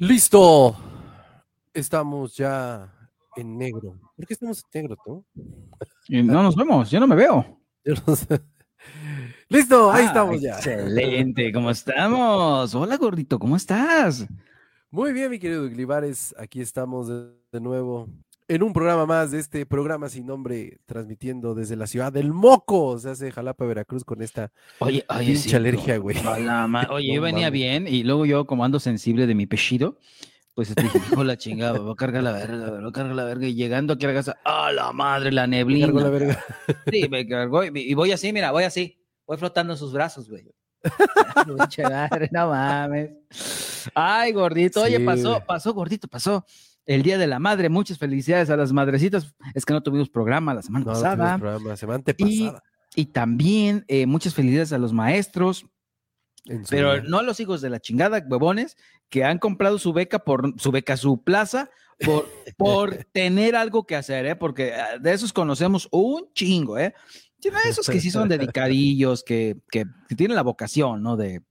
Listo. Estamos ya en negro. ¿Por qué estamos en negro tú? no nos vemos, yo no me veo. Listo, ahí ah, estamos ya. Excelente, ¿cómo estamos? Hola gordito, ¿cómo estás? Muy bien, mi querido Glibares, aquí estamos de nuevo en un programa más de este programa sin nombre, transmitiendo desde la ciudad del Moco, se hace Jalapa, Veracruz, con esta oye, oye alergia, güey. oye, yo venía bien y luego yo, como ando sensible de mi pechido, pues dije, hijo la chingada, voy a cargar la verga, voy a cargar la verga. Y llegando aquí a la casa, ¡a la madre, la neblina! Me la verga. Sí, me cargó y voy así, mira, voy así, voy flotando en sus brazos, güey. no mames. Ay, gordito, oye, pasó, pasó, gordito, pasó el Día de la Madre. Muchas felicidades a las madrecitas. Es que no tuvimos programa la semana pasada. la semana pasada. Y, también eh, muchas felicidades a los maestros. Pero no a los hijos de la chingada, huevones, que han comprado su beca por su beca, su plaza, por, por tener algo que hacer, ¿eh? Porque ah, de esos conocemos un chingo, ¿eh? Esos que sí son dedicadillos, que, que, tienen la vocación, ¿no? De,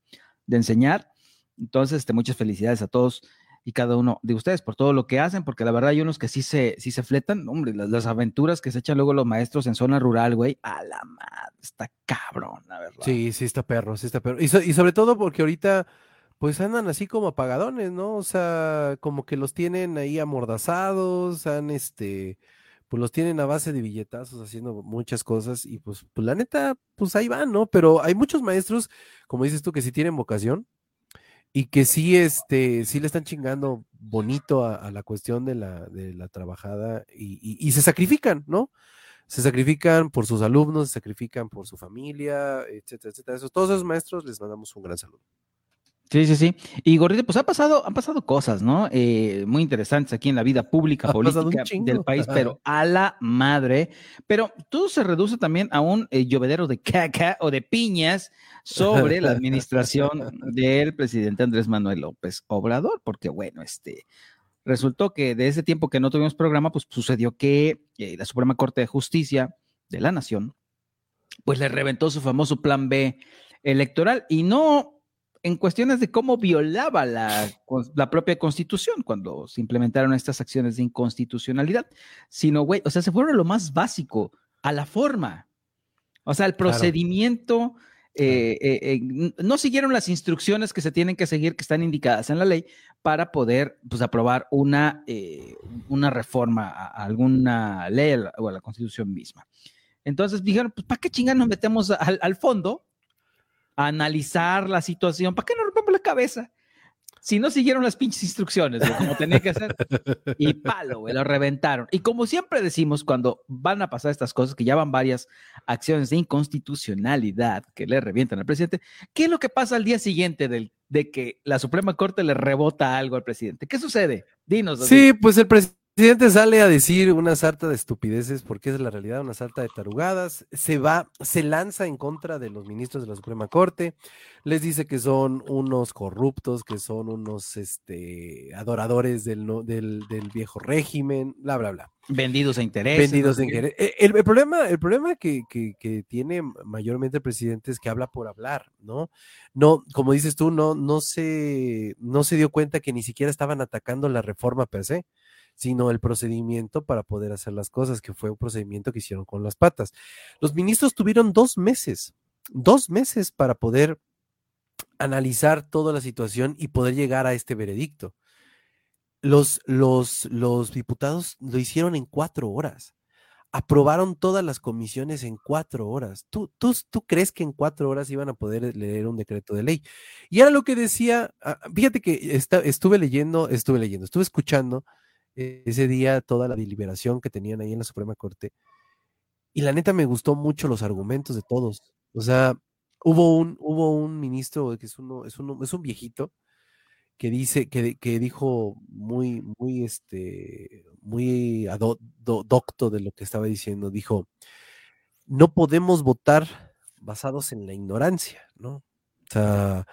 de enseñar. Entonces, este, muchas felicidades a todos y cada uno de ustedes por todo lo que hacen, porque la verdad hay unos que sí se, sí se fletan, hombre, las, aventuras que se echan luego los maestros en zona rural, güey, a la madre, está cabrón, la verdad. Sí, sí está perro, sí está perro. Y, sobre todo porque ahorita, pues andan así como apagadones, ¿no? O sea, como que los tienen ahí amordazados, han este, pues los tienen a base de billetazos haciendo muchas cosas y pues, pues la neta, pues ahí van, ¿no? Pero hay muchos maestros, como dices tú, que sí tienen vocación y que sí, este, sí le están chingando bonito a, la cuestión de la, de la trabajada y, se sacrifican, ¿no? Se sacrifican por sus alumnos, se sacrifican por su familia, etcétera, etcétera. Eso, todos esos maestros les mandamos un gran saludo. Sí, sí, sí. Y gordito, pues ha pasado, han pasado cosas, ¿no? Eh, muy interesantes aquí en la vida pública, política del país, pero a la madre. Pero todo se reduce también a un eh, llovedero de caca o de piñas sobre la administración del presidente Andrés Manuel López Obrador, porque bueno, este, resultó que de ese tiempo que no tuvimos programa, pues sucedió que eh, la Suprema Corte de Justicia de la Nación, pues le reventó su famoso plan B electoral y no en cuestiones de cómo violaba la, la, propia constitución cuando se implementaron estas acciones de inconstitucionalidad, sino, güey, o sea, se fueron a lo más básico, a la forma. O sea, el procedimiento, eh, eh, eh, no siguieron las instrucciones que se tienen que seguir, que están indicadas en la ley, para poder pues, aprobar una, una reforma a, alguna ley o a la constitución misma. Entonces dijeron, pues, ¿para qué chingas nos metemos al, al fondo? Analizar la situación. ¿Para qué nos rompemos la cabeza? Si no siguieron las pinches instrucciones, como tenía que hacer, y palo, lo reventaron. Y como siempre decimos, cuando van a pasar estas cosas, que ya van varias acciones de inconstitucionalidad que le revientan al presidente, ¿qué es lo que pasa al día siguiente del, de que la Suprema Corte le rebota algo al presidente? ¿Qué sucede? Dinos. Sí, pues el presidente presidente sale a decir una sarta de estupideces, porque es la realidad, una sarta de tarugadas, se va, se lanza en contra de los ministros de la Suprema Corte, les dice que son unos corruptos, que son unos este, adoradores del, del, viejo régimen, bla, bla, bla. Vendidos a intereses. Vendidos a intereses. El, problema, el problema que, que, que, tiene mayormente el presidente es que habla por hablar, ¿no? No, como dices tú, no, no, se, no se dio cuenta que ni siquiera estaban atacando la reforma per se sino el procedimiento para poder hacer las cosas, que fue un procedimiento que hicieron con las patas. Los ministros tuvieron dos meses, dos meses para poder analizar toda la situación y poder llegar a este veredicto. Los, los, los diputados lo hicieron en cuatro horas. Aprobaron todas las comisiones en cuatro horas. ¿Tú, tú, tú crees que en cuatro horas iban a poder leer un decreto de ley? Y era lo que decía, ah, fíjate que estuve leyendo, estuve leyendo, estuve escuchando ese día toda la deliberación que tenían ahí en la Suprema Corte. Y la neta me gustó mucho los argumentos de todos. O sea, hubo un, hubo un ministro que es uno, es uno, es un viejito que dice, que, que dijo muy, muy, este, muy docto de lo que estaba diciendo. Dijo, no podemos votar basados en la ignorancia, ¿no? O sea,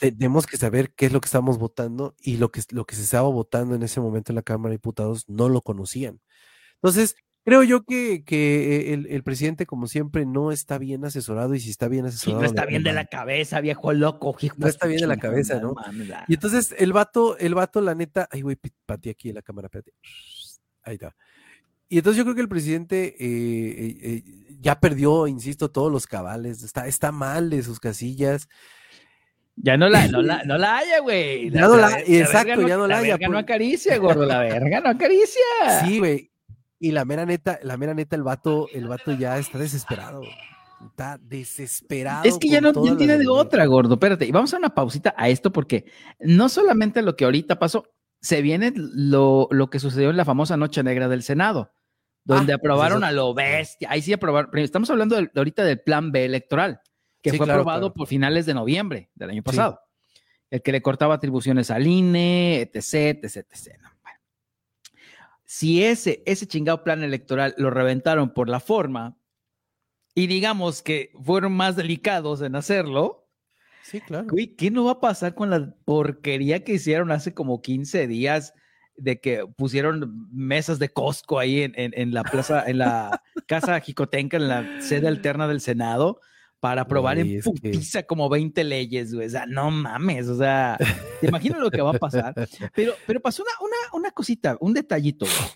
tenemos que saber qué es lo que estamos votando y lo que, lo que se estaba votando en ese momento en la Cámara de Diputados no lo conocían. Entonces, creo yo que, que el, presidente, como siempre, no está bien asesorado y si está bien asesorado. no está bien de la cabeza, viejo loco. no está bien de la cabeza, ¿no? Y entonces el vato, el vato, la neta, ay, güey, pati aquí en la cámara, espérate. Ahí está. Y entonces yo creo que el presidente eh, eh, eh, ya perdió, insisto, todos los cabales, está, está mal de sus casillas. Ya no la, no la, no la haya, güey. Ya no la, exacto, ya no la, haya. La verga no acaricia, gordo, la verga no acaricia. Sí, güey. Y la mera neta, la mera neta, el vato, el vato ya está desesperado. Está desesperado. Es que ya no tiene de otra, gordo. Espérate, y vamos a una pausita a esto porque no solamente lo que ahorita pasó, se viene lo, lo que sucedió en la famosa Noche Negra del Senado, donde ah, aprobaron a lo bestia. Ahí sí aprobaron. Estamos hablando ahorita del plan B electoral que fue aprobado por finales de noviembre del año pasado. El que le cortaba atribuciones al INE, etc, etc, etc. Si ese, ese chingado plan electoral lo reventaron por la forma y digamos que fueron más delicados en hacerlo, sí, claro. ¿qué no va a pasar con la porquería que hicieron hace como 15 días? de que pusieron mesas de Costco ahí en, en la plaza, en la casa Jicotenca, en la sede alterna del Senado, para aprobar en putiza como 20 leyes, güey. O sea, no mames, o sea, te imagino lo que va a pasar. Pero, pero pasó una, una, una cosita, un detallito, güey.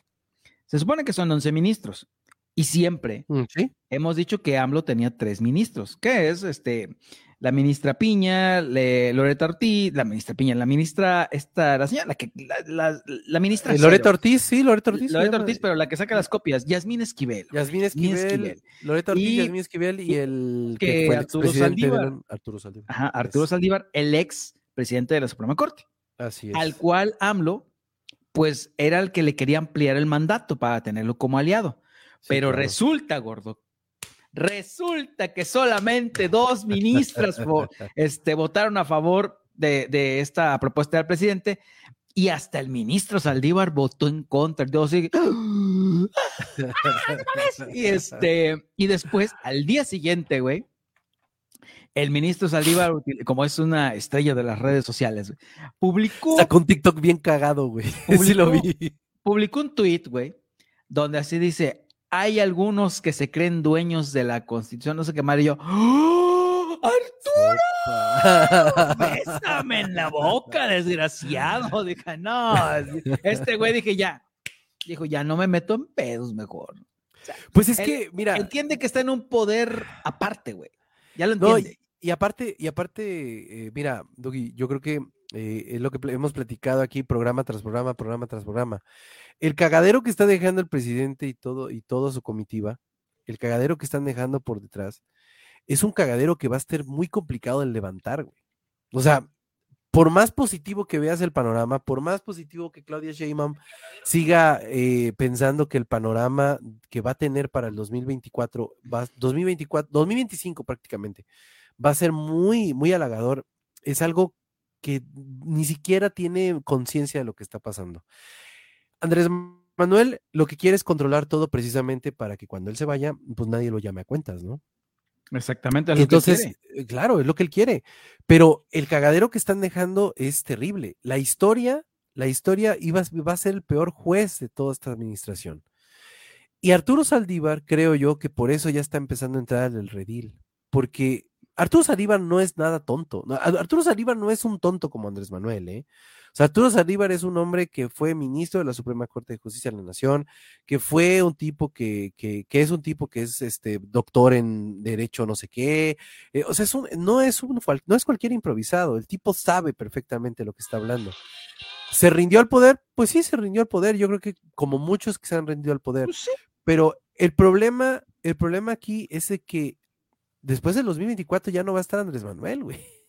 Se supone que son 11 ministros y siempre mm, hemos dicho que AMLO tenía tres ministros, que es este la ministra Piña, le, Loreta Ortiz, la ministra Piña, la ministra, esta, la señora, la que, la, la, ministra. Eh, Loreta Ortiz, sí, Loreta Ortiz. Loreta Ortiz, pero la que saca las copias, Yasmín Esquivel. Yasmín Esquivel, Loreta Ortiz, y, Yasmín Esquivel y el que, fue Arturo Saldívar. Arturo Saldívar. Ajá, Arturo Saldívar, el ex presidente de la Suprema Corte. Así es. Al cual AMLO, pues era el que le quería ampliar el mandato para tenerlo como aliado. pero resulta, gordo, Resulta que solamente dos ministras este, votaron a favor de, esta propuesta del presidente y hasta el ministro Saldívar votó en contra. y, este, y después, al día siguiente, güey, el ministro Saldívar, como es una estrella de las redes sociales, publicó. Sacó un TikTok bien cagado, güey. Sí lo vi. Publicó un tweet, güey, donde así dice: hay algunos que se creen dueños de la constitución, no sé qué más, y yo, ¡Oh, ¡Arturo! Bésame en la boca, desgraciado. Dije, no, este güey dije, ya, dijo, ya no me meto en pedos mejor. pues es que, mira. Entiende que está en un poder aparte, güey. Ya lo entiende. y, aparte, y aparte, eh, mira, Doggy, yo creo que eh, es lo que hemos platicado aquí, programa tras programa, programa tras programa el cagadero que está dejando el presidente y todo y toda su comitiva, el cagadero que están dejando por detrás, es un cagadero que va a ser muy complicado de levantar, güey. O sea, por más positivo que veas el panorama, por más positivo que Claudia Sheinbaum siga eh, pensando que el panorama que va a tener para el 2024, va, 2024, 2025 prácticamente, va a ser muy, muy halagador, es algo que ni siquiera tiene conciencia de lo que está pasando. Andrés Manuel lo que quiere es controlar todo precisamente para que cuando él se vaya, pues nadie lo llame a cuentas, ¿no? Exactamente. Es Entonces, lo que quiere. Eh, claro, es lo que él quiere. Pero el cagadero que están dejando es terrible. La historia, la historia iba, va a ser el peor juez de toda esta administración. Y Arturo Saldívar, creo yo que por eso ya está empezando a entrar en el redil. Porque Arturo Saldívar no es nada tonto. Arturo Saldívar no es un tonto como Andrés Manuel, ¿eh? Arturo Saldívar es un hombre que fue ministro de la Suprema Corte de Justicia de la Nación, que fue un tipo que, que, que es un tipo que es este doctor en derecho no sé qué. Eh, o sea, es un, no, es un, no es cualquier improvisado, el tipo sabe perfectamente lo que está hablando. ¿Se rindió al poder? Pues sí, se rindió al poder. Yo creo que como muchos que se han rendido al poder. Pues Pero el problema, el problema aquí es que después del 2024 ya no va a estar Andrés Manuel, güey.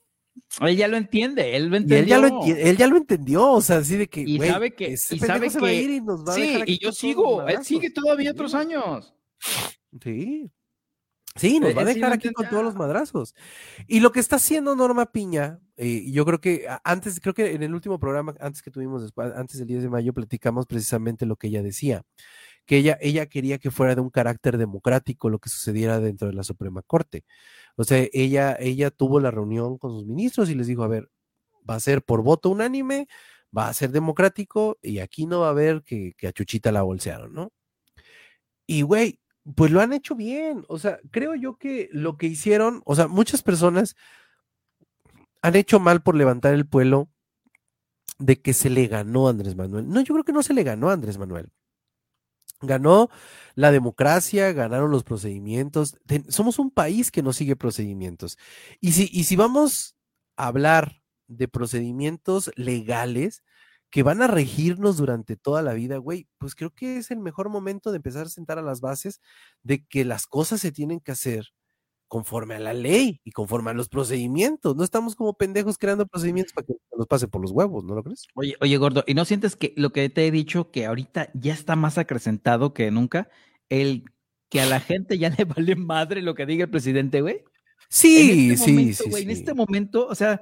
Él ya lo entiende, él lo entendió. él, ya lo él ya lo entendió, o sea, así de que. Y sabe que. Y sabe que. Va a ir y nos va sí, a dejar y yo sigo, él sigue todavía otros años. Sí. Sí, nos va a dejar aquí con todos los madrazos. Y lo que está haciendo Norma Piña, eh, yo creo que antes, creo que en el último programa, antes que tuvimos, después, antes del 10 de mayo, platicamos precisamente lo que ella decía, que ella, ella quería que fuera de un carácter democrático lo que sucediera dentro de la Suprema Corte. O sea, ella, ella tuvo la reunión con sus ministros y les dijo, a ver, va a ser por voto unánime, va a ser democrático y aquí no va a haber que, a Chuchita la bolsearon, ¿no? Y, güey, pues lo han hecho bien. O sea, creo yo que lo que hicieron, o sea, muchas personas han hecho mal por levantar el pueblo de que se le ganó a Andrés Manuel. No, yo creo que no se le ganó a Andrés Manuel. Ganó la democracia, ganaron los procedimientos. somos un país que no sigue procedimientos. Y si, y si vamos a hablar de procedimientos legales, que van a regirnos durante toda la vida, güey, pues creo que es el mejor momento de empezar a sentar a las bases de que las cosas se tienen que hacer conforme a la ley y conforme a los procedimientos. No estamos como pendejos creando procedimientos para que nos pase por los huevos, ¿no lo crees? Oye, oye, gordo, ¿y no sientes que lo que te he dicho, que ahorita ya está más acrecentado que nunca, el que a la gente ya le vale madre lo que diga el presidente, güey? Sí, este sí, sí, En este momento, o sea,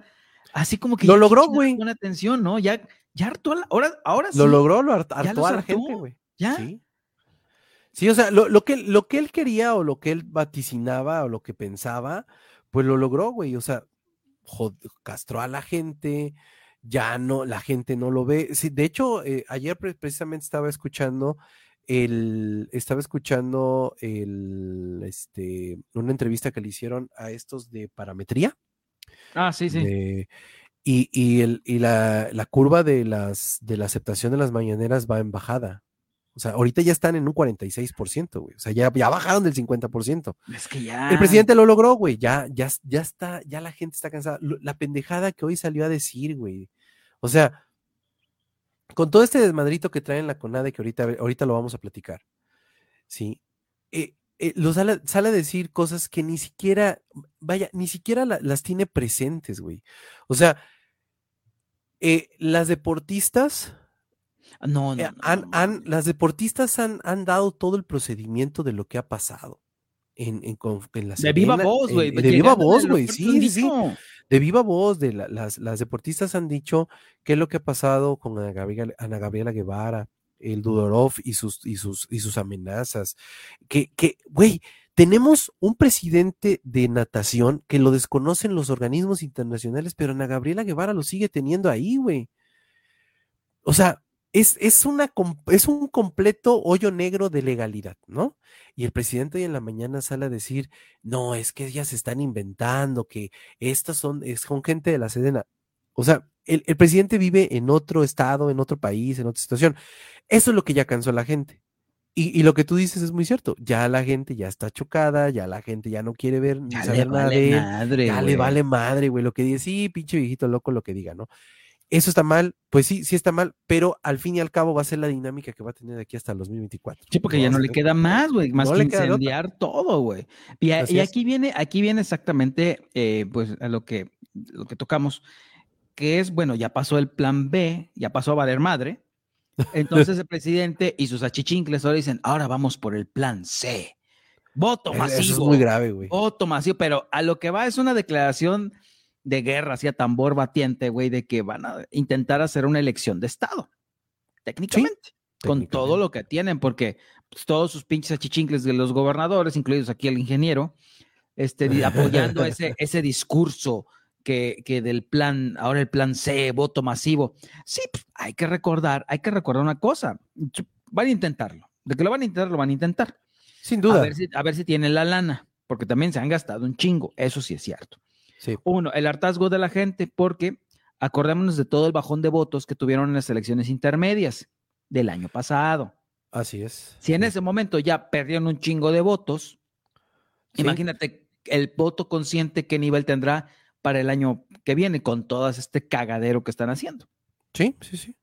así como que lo logró, güey. Una atención, ¿no? Ya ya hartó la, ahora, ahora sí. Lo logró, lo hartó, a la gente, güey. ¿Ya? Sí. Sí, o sea, lo, que, lo que él quería o lo que él vaticinaba o lo que pensaba, pues lo logró, güey. O sea, castró a la gente, ya no, la gente no lo ve. Sí, de hecho, eh, ayer precisamente estaba escuchando el, estaba escuchando el, este, una entrevista que le hicieron a estos de parametría. Ah, sí, sí. Y, y, el, y la, la, curva de, las, de la aceptación de las mañaneras va en bajada. O sea, ahorita ya están en un 46%, güey. O sea, ya, ya bajaron del 50%. Es que ya. El presidente lo logró, güey. Ya, ya, ya está, ya la gente está cansada. La pendejada que hoy salió a decir, güey. O sea, con todo este desmadrito que traen la CONADE, que ahorita, ahorita lo vamos a platicar. Sí. Eh, eh, lo sale, sale, a decir cosas que ni siquiera, vaya, ni siquiera las tiene presentes, güey. O sea, eh, las deportistas. No, no, han, las deportistas han, han, dado todo el procedimiento de lo que ha pasado. En, en, en la de viva voz, güey. De viva voz, güey. Sí, sí, De viva voz, de las, las, deportistas han dicho qué es lo que ha pasado con Ana Gabriela, Ana Gabriela Guevara, el Dudorov y sus, y sus, y sus amenazas. Que, que, güey, tenemos un presidente de natación que lo desconocen los organismos internacionales, pero Ana Gabriela Guevara lo sigue teniendo ahí, güey. O sea, es, es, una, es un completo hoyo negro de legalidad, ¿no? Y el presidente hoy en la mañana sale a decir, no, es que ellas se están inventando, que estas son, es con gente de la Sedena. O sea, el, el presidente vive en otro estado, en otro país, en otra situación. Eso es lo que ya cansó a la gente. Y, lo que tú dices es muy cierto. Ya la gente ya está chocada, ya la gente ya no quiere ver ni saber nada de él. ya le vale madre, güey. Lo que dice, sí, pinche viejito loco, lo que diga, ¿no? Eso está mal, pues sí, sí está mal, pero al fin y al cabo va a ser la dinámica que va a tener de aquí hasta el 2024. Sí, porque ya no le queda más, güey, más que incendiar todo, güey. Y, aquí viene, aquí viene exactamente, eh, pues, a lo que, lo que tocamos, que es, bueno, ya pasó el plan B, ya pasó a valer madre, entonces el presidente y sus achichincles ahora dicen, ahora vamos por el plan C. Voto masivo. Eso es muy grave, güey. Voto masivo, pero a lo que va es una declaración de guerra hacia tambor batiente, güey, de que van a intentar hacer una elección de Estado. Técnicamente. con todo lo que tienen, porque pues, todos sus pinches achichincles de los gobernadores, incluidos aquí el ingeniero, este, apoyando ese, ese discurso que, del plan, ahora el plan C, voto masivo. Sí, pues, hay que recordar, hay que recordar una cosa. Van a intentarlo. De que lo van a intentar, lo van a intentar. Sin duda. A ver si, a ver si tienen la lana, porque también se han gastado un chingo. Eso sí es cierto. Sí. Uno, el hartazgo de la gente, porque acordémonos de todo el bajón de votos que tuvieron en las elecciones intermedias del año pasado. Así es. Si en ese momento ya perdieron un chingo de votos, imagínate el voto consciente, qué nivel tendrá para el año que viene con todo este cagadero que están haciendo. Sí, sí, sí.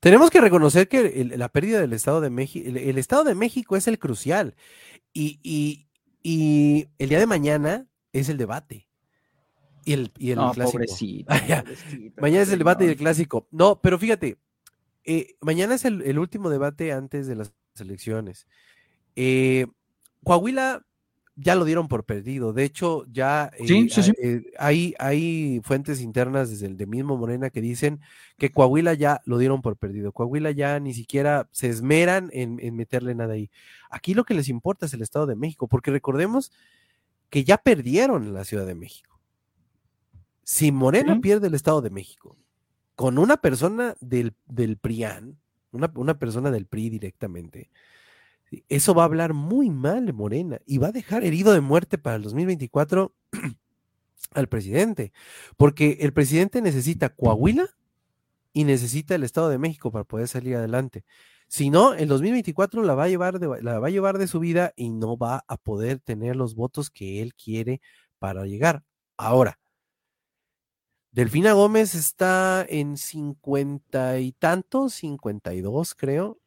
Tenemos que reconocer que la pérdida del Estado de México, el, Estado de México es el crucial y, el día de mañana es el debate. Y el, y el clásico. mañana es el debate y el clásico. No, pero fíjate, eh, mañana es el, último debate antes de las elecciones. Eh, Coahuila ya lo dieron por perdido. De hecho, ya eh, eh, hay, hay, fuentes internas desde el de mismo Morena que dicen que Coahuila ya lo dieron por perdido. Coahuila ya ni siquiera se esmeran en, meterle nada ahí. Aquí lo que les importa es el Estado de México, porque recordemos que ya perdieron la Ciudad de México. Si Morena pierde el Estado de México con una persona del, del PRIAN, una, una persona del PRI directamente, Eso va a hablar muy mal de Morena y va a dejar herido de muerte para el 2024 al presidente, porque el presidente necesita Coahuila y necesita el Estado de México para poder salir adelante. Si no, el 2024 la va a llevar de, la va a llevar de su vida y no va a poder tener los votos que él quiere para llegar. Ahora, Delfina Gómez está en cincuenta y tantos, cincuenta y dos, creo.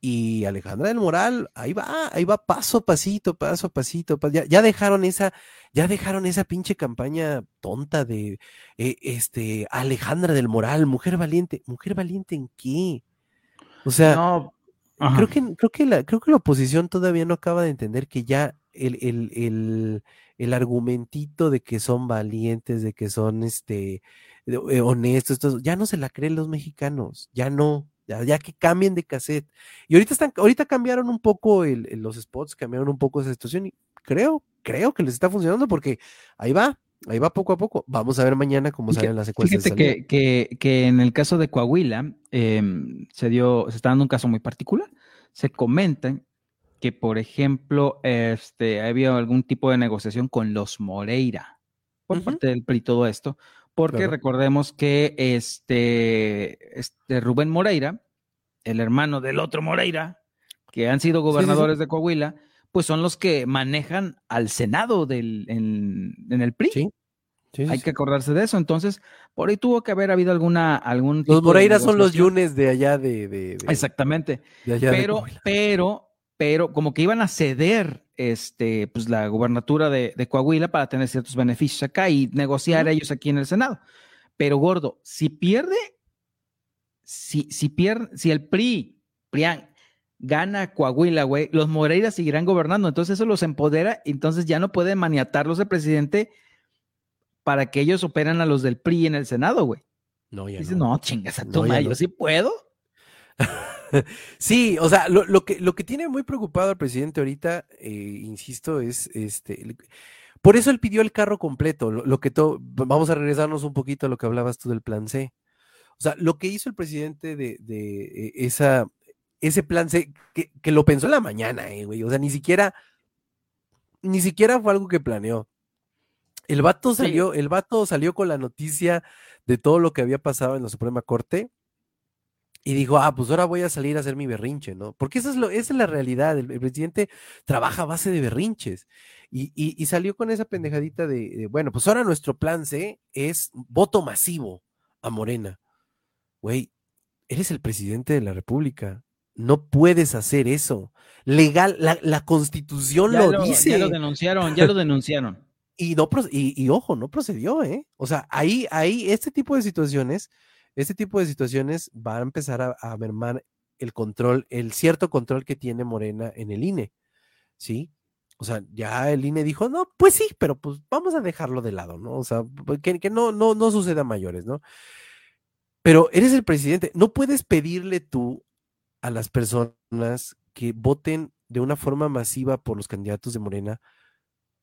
Y Alejandra del Moral, ahí va, ahí va paso a pasito, paso a pasito. Ya, ya dejaron esa, ya dejaron esa pinche campaña tonta de eh, este Alejandra del Moral, mujer valiente. ¿Mujer valiente en qué? O sea, creo que, creo que la, creo que la oposición todavía no acaba de entender que ya el, el, el, el argumentito de que son valientes, de que son este eh, honestos, ya no se la creen los mexicanos, ya no, ya, que cambien de cassette. Y ahorita están, ahorita cambiaron un poco el, los spots, cambiaron un poco esa situación y creo, creo que les está funcionando porque ahí va, Ahí va poco a poco. Vamos a ver mañana cómo salen las secuencias. Fíjate que, que, en el caso de Coahuila em, se dio, se está dando un caso muy particular. Se comenta que, por ejemplo, este, había algún tipo de negociación con los Moreira por parte del PRI todo esto, porque recordemos que este, este Rubén Moreira, el hermano del otro Moreira, que han sido gobernadores de Coahuila, pues son los que manejan al Senado del, en, el PRI. Sí. Hay que acordarse de eso. Entonces, por ahí tuvo que haber habido alguna algún Los Moreira son los yunes de allá de, Exactamente. pero, pero, pero como que iban a ceder este, pues la gubernatura de, Coahuila para tener ciertos beneficios acá y negociar ellos aquí en el Senado. Pero gordo, si pierde, si, si pierde, si el PRI, PRIAN, gana Coahuila, güey, los Moreira seguirán gobernando. Entonces eso los empodera, entonces ya no puede maniatarlos el presidente para que ellos operan a los del PRI en el Senado, güey. No, ya Dice, no. no, chingas a tu yo sí puedo. sí, o sea, lo, que, lo que tiene muy preocupado al presidente ahorita, eh, insisto, es este. Por eso él pidió el carro completo. Lo, que todo, vamos a regresarnos un poquito a lo que hablabas tú del plan C. O sea, lo que hizo el presidente de, de eh, esa, ese plan C, que, que, lo pensó en la mañana, eh, güey. O sea, ni siquiera, ni siquiera fue algo que planeó. El vato salió, el vato salió con la noticia de todo lo que había pasado en la Suprema Corte y dijo, ah, pues ahora voy a salir a hacer mi berrinche, ¿no? Porque eso es lo, esa es la realidad. El, presidente trabaja a base de berrinches. Y, y, salió con esa pendejadita de, de, bueno, pues ahora nuestro plan C es voto masivo a Morena. Güey, eres el presidente de la República. No puedes hacer eso. Legal, la, constitución lo, dice. Ya lo denunciaron, ya lo denunciaron. Y, no, y, ojo, no procedió, ¿eh? O sea, ahí, ahí, este tipo de situaciones, este tipo de situaciones va a empezar a, a mermar el control, el cierto control que tiene Morena en el INE, ¿sí? O sea, ya el INE dijo, no, pues sí, pero pues vamos a dejarlo de lado, ¿no? O sea, que, que no, no, no suceda mayores, ¿no? Pero eres el presidente, no puedes pedirle tú a las personas que voten de una forma masiva por los candidatos de Morena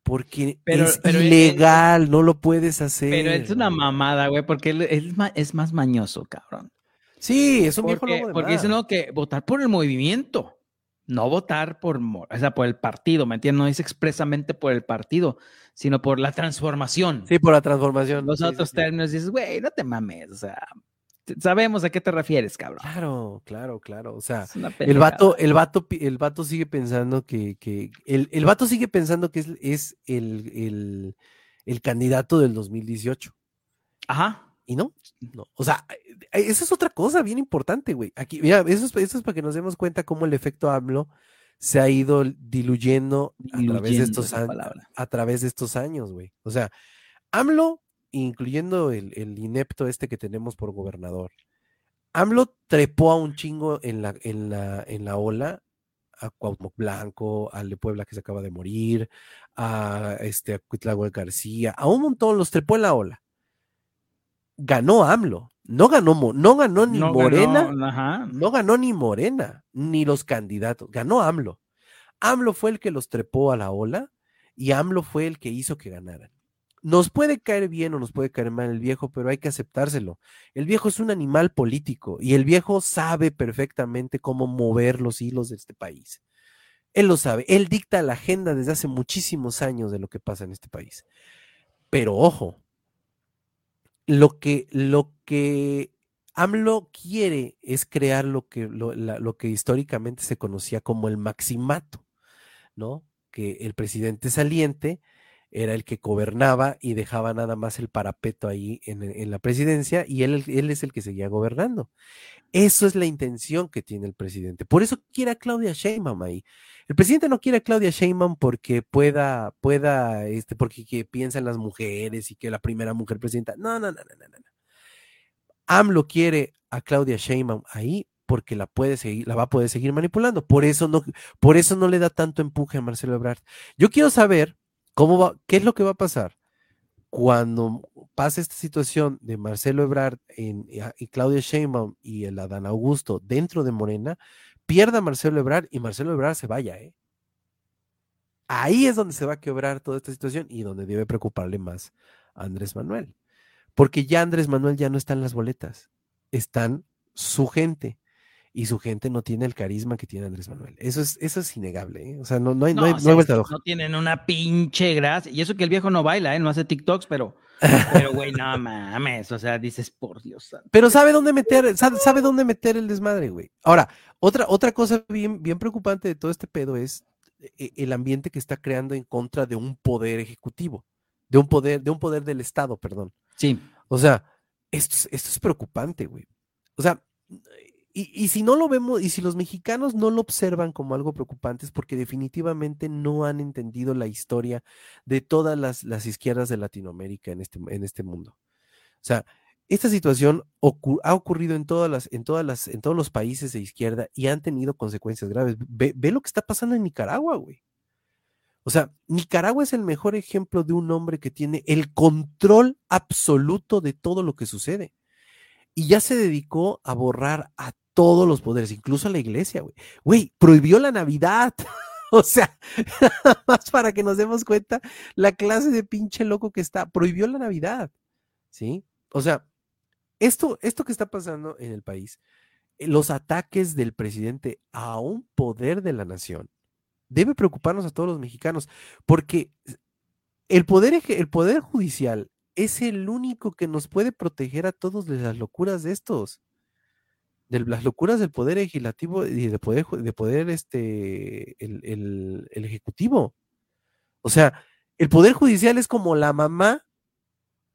porque es ilegal, no lo puedes hacer. Pero es una mamada, güey, porque es más, es más mañoso, cabrón. Sí, es un porque, viejo lobo Porque dicen que votar por el movimiento, no votar por, o sea, por el partido, ¿me entiendes? No es expresamente por el partido, sino por la transformación. Sí, por la transformación. Los otros términos dices, güey, no te mames, o sea, sabemos a qué te refieres, cabrón. Claro, claro, claro. O sea, el vato, el vato, el vato sigue pensando que, que el, el vato sigue pensando que es, es el, el, el, candidato del 2018. Ajá. Y no, no. O sea, eh, esa es otra cosa bien importante, güey. Aquí, mira, eso es, eso es para que nos demos cuenta cómo el efecto AMLO se ha ido diluyendo, a través de estos a través de estos años, güey. O sea, AMLO incluyendo el, inepto este que tenemos por gobernador, AMLO trepó a un chingo en la, en la, en la ola, a Cuauhtémoc Blanco, al de Puebla que se acaba de morir, a este a García, a un montón los trepó en la ola. Ganó AMLO, no ganó, no ganó ni Morena, no ganó ni Morena, ni los candidatos, ganó AMLO. AMLO fue el que los trepó a la ola y AMLO fue el que hizo que ganaran. Nos puede caer bien o nos puede caer mal el viejo, pero hay que aceptárselo. El viejo es un animal político y el viejo sabe perfectamente cómo mover los hilos de este país. Él lo sabe. Él dicta la agenda desde hace muchísimos años de lo que pasa en este país. Pero ojo, lo que, lo que AMLO quiere es crear lo que, lo, que históricamente se conocía como el maximato, ¿no? Que el presidente saliente era el que gobernaba y dejaba nada más el parapeto ahí en, la presidencia y él, él, es el que seguía gobernando. Eso es la intención que tiene el presidente. Por eso quiere a Claudia Sheinbaum ahí. El presidente no quiere a Claudia Sheinbaum porque pueda, pueda, este, porque piensa en las mujeres y que la primera mujer presidenta. No, no, no, no, no, no. AMLO quiere a Claudia Sheinbaum ahí porque la puede seguir, la va a poder seguir manipulando. Por eso no, por eso no le da tanto empuje a Marcelo Ebrard. Yo quiero saber cómo va, qué es lo que va a pasar cuando pase esta situación de Marcelo Ebrard y Claudia Sheinbaum y el Adán Augusto dentro de Morena, pierda Marcelo Ebrard y Marcelo Ebrard se vaya, ¿eh? Ahí es donde se va a quebrar toda esta situación y donde debe preocuparle más a Andrés Manuel porque ya Andrés Manuel ya no está en las boletas, están su gente y su gente no tiene el carisma que tiene Andrés Manuel. Eso es, eso es innegable, ¿eh? o sea, no, no hay, no, hay, vuelta No tienen una pinche gracia, y eso que el viejo no baila, ¿eh? no hace TikToks, pero, pero güey, no mames, o sea, dices, por Dios. Pero sabe dónde meter, sabe, dónde meter el desmadre, güey. Ahora, otra, otra cosa bien, bien preocupante de todo este pedo es eh, el ambiente que está creando en contra de un poder ejecutivo, de un poder, de un poder del Estado, perdón. Sí. O sea, esto, esto es preocupante, güey. O sea, y, si no lo vemos, y si los mexicanos no lo observan como algo preocupante, es porque definitivamente no han entendido la historia de todas las, las izquierdas de Latinoamérica en este, en este mundo. O sea, esta situación ha ocurrido en todas las, en todas las, en todos los países de izquierda y han tenido consecuencias graves. Ve, ve lo que está pasando en Nicaragua, güey. O sea, Nicaragua es el mejor ejemplo de un hombre que tiene el control absoluto de todo lo que sucede. Y ya se dedicó a borrar a todos los poderes, incluso la iglesia, güey. Güey, prohibió la Navidad. o sea, más para que nos demos cuenta la clase de pinche loco que está. Prohibió la Navidad. ¿Sí? O sea, esto, esto que está pasando en el país, eh, los ataques del presidente a un poder de la nación, debe preocuparnos a todos los mexicanos, porque el poder, el poder judicial es el único que nos puede proteger a todos de las locuras de estos, de las locuras del poder legislativo y de poder, de poder este, el, ejecutivo. O sea, el poder judicial es como la mamá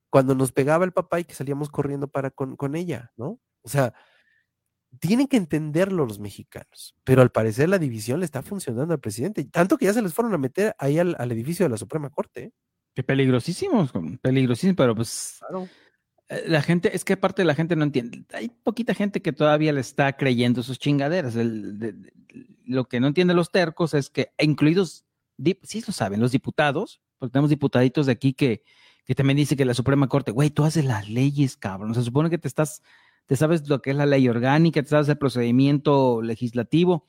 cuando nos pegaba el papá y que salíamos corriendo para con, con ella, ¿no? O sea, tienen que entenderlo los mexicanos, pero al parecer la división le está funcionando al presidente, tanto que ya se les fueron a meter ahí al, edificio de la Suprema Corte. ¿eh? Qué peligrosísimos, peligrosísimos, pero pues eh, la gente, es que aparte la gente no entiende, hay poquita gente que todavía le está creyendo sus chingaderas, lo que no entienden los tercos es que, incluidos, sí lo saben, los diputados, porque tenemos diputaditos de aquí que, que también dicen que la Suprema Corte, güey, tú haces las leyes, cabrón, se supone que te estás te sabes lo que es la ley orgánica, te sabes el procedimiento legislativo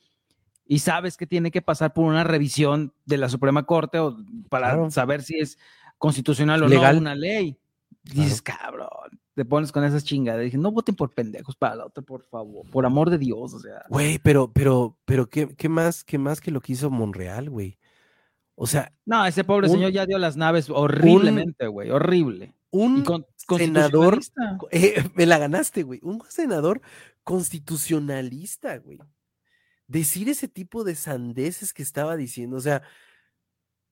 y sabes que tiene que pasar por una revisión de la Suprema Corte o para saber si es constitucional o Legal. no una ley. Dices, cabrón, te pones con esas chingadas. Dije, no voten por pendejos para la otra, por favor, por amor de Dios, o sea. Güey, pero, pero, pero, ¿qué, qué más, qué más que lo que hizo Monreal, güey? O sea. No, ese pobre señor ya dio las naves horriblemente, güey, horrible. Un senador. Eh, me la ganaste, güey. Un senador constitucionalista, güey. Decir ese tipo de sandeces que estaba diciendo, o sea,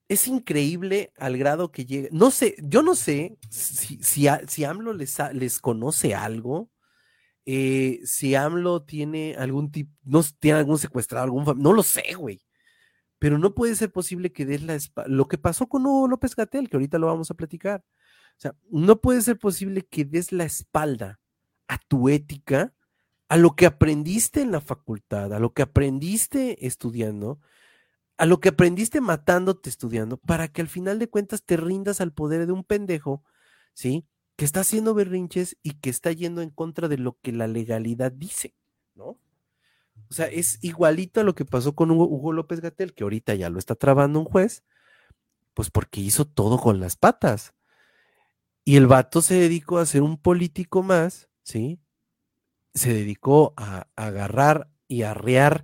es increíble al grado que llega. No sé, yo no sé si, si, AMLO les, les conoce algo, eh, si AMLO tiene algún tipo, no tiene algún secuestrado, algún no lo sé, güey. Pero no puede ser posible que des la. Lo que pasó con Hugo López Gatel, que ahorita lo vamos a platicar. O sea, no puede ser posible que des la espalda a tu ética, a lo que aprendiste en la facultad, a lo que aprendiste estudiando, a lo que aprendiste matándote estudiando, para que al final de cuentas te rindas al poder de un pendejo, ¿sí? Que está haciendo berrinches y que está yendo en contra de lo que la legalidad dice, ¿no? O sea, es igualito a lo que pasó con Hugo, López Gatel, que ahorita ya lo está trabando un juez, pues porque hizo todo con las patas. Y el vato se dedicó a ser un político más, ¿sí? Se dedicó a, agarrar y arrear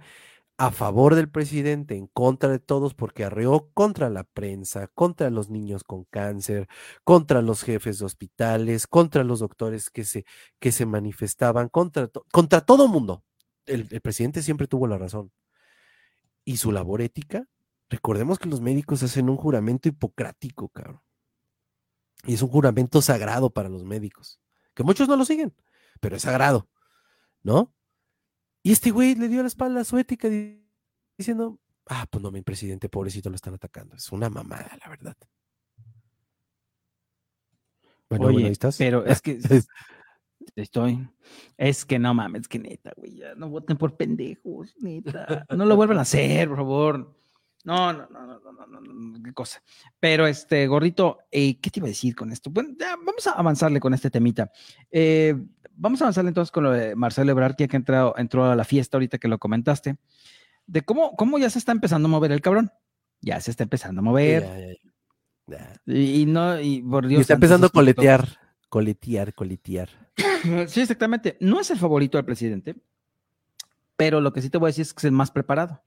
a favor del presidente, en contra de todos, porque arreó contra la prensa, contra los niños con cáncer, contra los jefes de hospitales, contra los doctores que se, que se manifestaban, contra, contra todo mundo. El, el presidente siempre tuvo la razón. Y su labor ética, recordemos que los médicos hacen un juramento hipocrático, cabrón. Y es un juramento sagrado para los médicos, que muchos no lo siguen, pero es sagrado, ¿no? Y este güey le dio la espalda a su ética diciendo, ah, pues no, mi presidente, pobrecito, lo están atacando. Es una mamada, la verdad. Bueno, Oye, ahí estás. Pero es que estoy, es que no mames, que neta, güey, ya no voten por pendejos, neta. No lo vuelvan a hacer, por favor. No, no, no, no, no, no, no, qué cosa. Pero este, gordito, eh, ¿qué te iba a decir con esto? Bueno, ya, vamos a avanzarle con este temita. Eh, vamos a avanzarle entonces con lo de Marcelo Ebrard, que entrado, entró a la fiesta ahorita que lo comentaste, de cómo, cómo ya se está empezando a mover el cabrón. Ya se está empezando a mover. Y, no, y por Dios. Y está empezando a coletear, coletear, coletear. sí, exactamente. No es el favorito del presidente, pero lo que sí te voy a decir es que es el más preparado.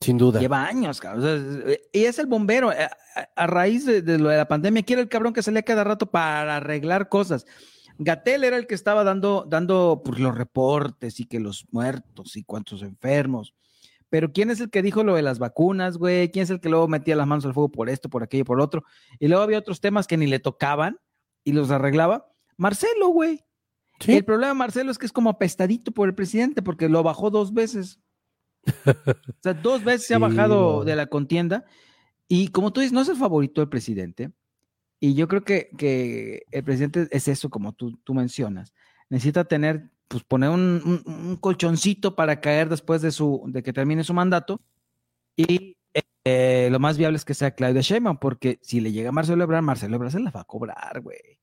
Sin duda. Lleva años, cabrón. y es el bombero. A, raíz de, lo de la pandemia, quiere el cabrón que se le cada rato para arreglar cosas. Gatel era el que estaba dando, dando pues, los reportes y que los muertos y cuántos enfermos. Pero ¿quién es el que dijo lo de las vacunas, güey? ¿Quién es el que luego metía las manos al fuego por esto, por aquello, por otro? Y luego había otros temas que ni le tocaban y los arreglaba. Marcelo, güey. El problema de Marcelo es que es como apestadito por el presidente porque lo bajó dos veces. o sea, dos veces se ha bajado de la contienda. Y como tú dices, no es el favorito del presidente. Y yo creo que, que el presidente es eso, como tú, tú mencionas. Necesita tener, pues poner un, colchoncito para caer después de, su, de que termine su mandato. Y eh, lo más viable es que sea Claudia Sheinbaum, porque si le llega a Marcelo Ebrard, Marcelo Ebrard se la va a cobrar, güey.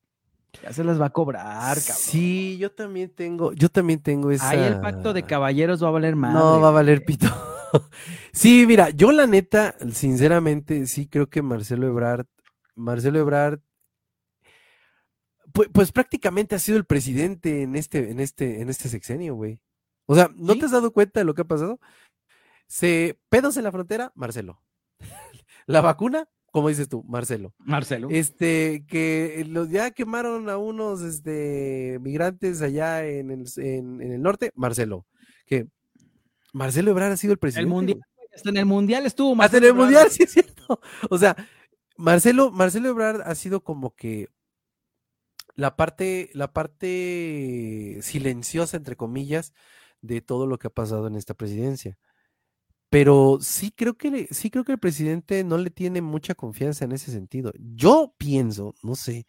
Ya se las va a cobrar, cabrón. Sí, yo también tengo, yo también tengo esa. Ahí el pacto de caballeros va a valer más. No, va a valer pito. sí, mira, yo la neta, sinceramente, sí creo que Marcelo Ebrard, Marcelo Ebrard, pues, pues prácticamente ha sido el presidente en este, en este, en este sexenio, güey. O sea, ¿no te has dado cuenta de lo que ha pasado? Se pedos en la frontera, Marcelo. la vacuna, como dices tú, Marcelo. Marcelo. Este, que los ya quemaron a unos este, migrantes allá en el, en, el norte, Marcelo. Que Marcelo Ebrard ha sido el presidente. El mundial, hasta en el mundial estuvo Marcelo. Hasta en el mundial, sí es cierto. O sea, Marcelo, Marcelo Ebrard ha sido como que la parte, la parte silenciosa, entre comillas, de todo lo que ha pasado en esta presidencia. Pero sí creo que sí creo que el presidente no le tiene mucha confianza en ese sentido. Yo pienso, no sé,